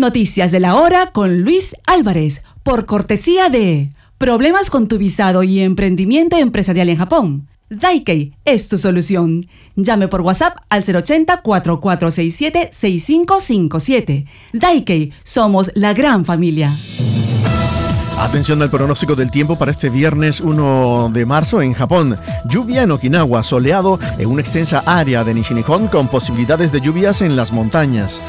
Noticias de la hora con Luis Álvarez, por cortesía de Problemas con tu visado y emprendimiento empresarial en Japón. Daikei es tu solución. Llame por WhatsApp al 080-4467-6557. Daikei, somos la gran familia. Atención al pronóstico del tiempo para este viernes 1 de marzo en Japón. Lluvia en Okinawa, soleado en una extensa área de Nishinihon con posibilidades de lluvias en las montañas.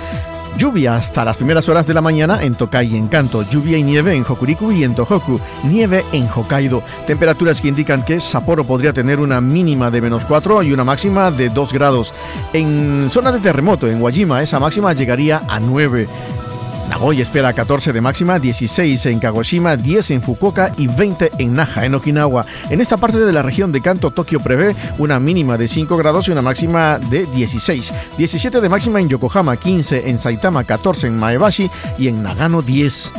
Lluvia hasta las primeras horas de la mañana en Tokai y en Kanto. Lluvia y nieve en Hokuriku y en Tohoku. Nieve en Hokkaido. Temperaturas que indican que Sapporo podría tener una mínima de menos 4 y una máxima de 2 grados. En zona de terremoto, en Wajima, esa máxima llegaría a 9. Nagoya espera 14 de máxima, 16 en Kagoshima, 10 en Fukuoka y 20 en Naha, en Okinawa. En esta parte de la región de Kanto, Tokio prevé una mínima de 5 grados y una máxima de 16. 17 de máxima en Yokohama, 15 en Saitama, 14 en Maebashi y en Nagano 10.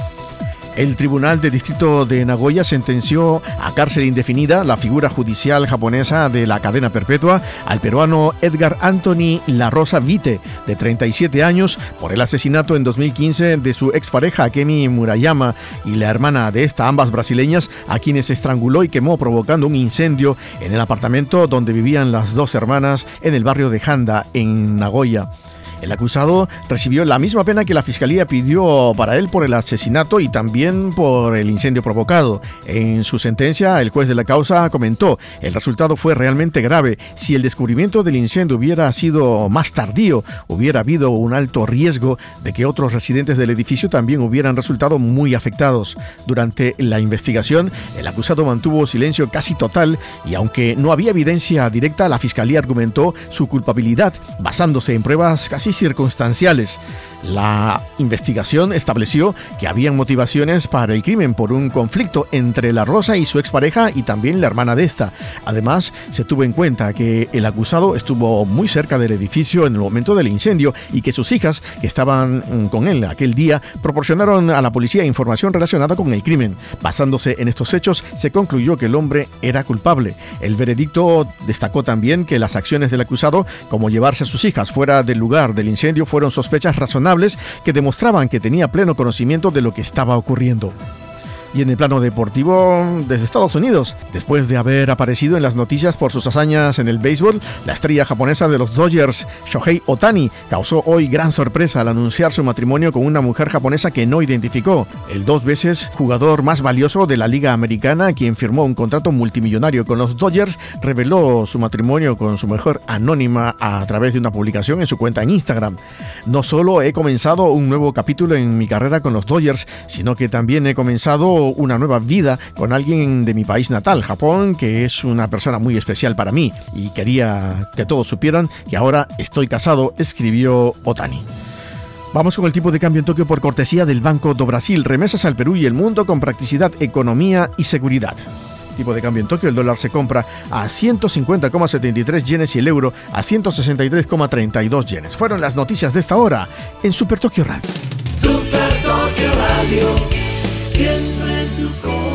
El Tribunal de Distrito de Nagoya sentenció a cárcel indefinida la figura judicial japonesa de la cadena perpetua al peruano Edgar Anthony La Rosa Vite, de 37 años, por el asesinato en 2015 de su expareja Kemi Murayama y la hermana de esta, ambas brasileñas, a quienes estranguló y quemó provocando un incendio en el apartamento donde vivían las dos hermanas en el barrio de Handa, en Nagoya. El acusado recibió la misma pena que la fiscalía pidió para él por el asesinato y también por el incendio provocado. En su sentencia, el juez de la causa comentó, el resultado fue realmente grave. Si el descubrimiento del incendio hubiera sido más tardío, hubiera habido un alto riesgo de que otros residentes del edificio también hubieran resultado muy afectados. Durante la investigación, el acusado mantuvo silencio casi total y aunque no había evidencia directa, la fiscalía argumentó su culpabilidad basándose en pruebas casi circunstanciales. La investigación estableció que habían motivaciones para el crimen por un conflicto entre la Rosa y su expareja y también la hermana de esta. Además, se tuvo en cuenta que el acusado estuvo muy cerca del edificio en el momento del incendio y que sus hijas, que estaban mm, con él aquel día, proporcionaron a la policía información relacionada con el crimen. Basándose en estos hechos, se concluyó que el hombre era culpable. El veredicto destacó también que las acciones del acusado, como llevarse a sus hijas fuera del lugar del incendio, fueron sospechas razonables que demostraban que tenía pleno conocimiento de lo que estaba ocurriendo. Y en el plano deportivo, desde Estados Unidos, después de haber aparecido en las noticias por sus hazañas en el béisbol, la estrella japonesa de los Dodgers, Shohei Otani, causó hoy gran sorpresa al anunciar su matrimonio con una mujer japonesa que no identificó. El dos veces jugador más valioso de la Liga Americana, quien firmó un contrato multimillonario con los Dodgers, reveló su matrimonio con su mujer anónima a través de una publicación en su cuenta en Instagram. No solo he comenzado un nuevo capítulo en mi carrera con los Dodgers, sino que también he una nueva vida con alguien de mi país natal, Japón, que es una persona muy especial para mí y quería que todos supieran que ahora estoy casado, escribió Otani. Vamos con el tipo de cambio en Tokio por cortesía del Banco do Brasil, remesas al Perú y el mundo con practicidad, economía y seguridad. Tipo de cambio en Tokio, el dólar se compra a 150,73 yenes y el euro a 163,32 yenes. Fueron las noticias de esta hora en Super Tokio Radio. Super Tokio Radio siempre en tu corazón.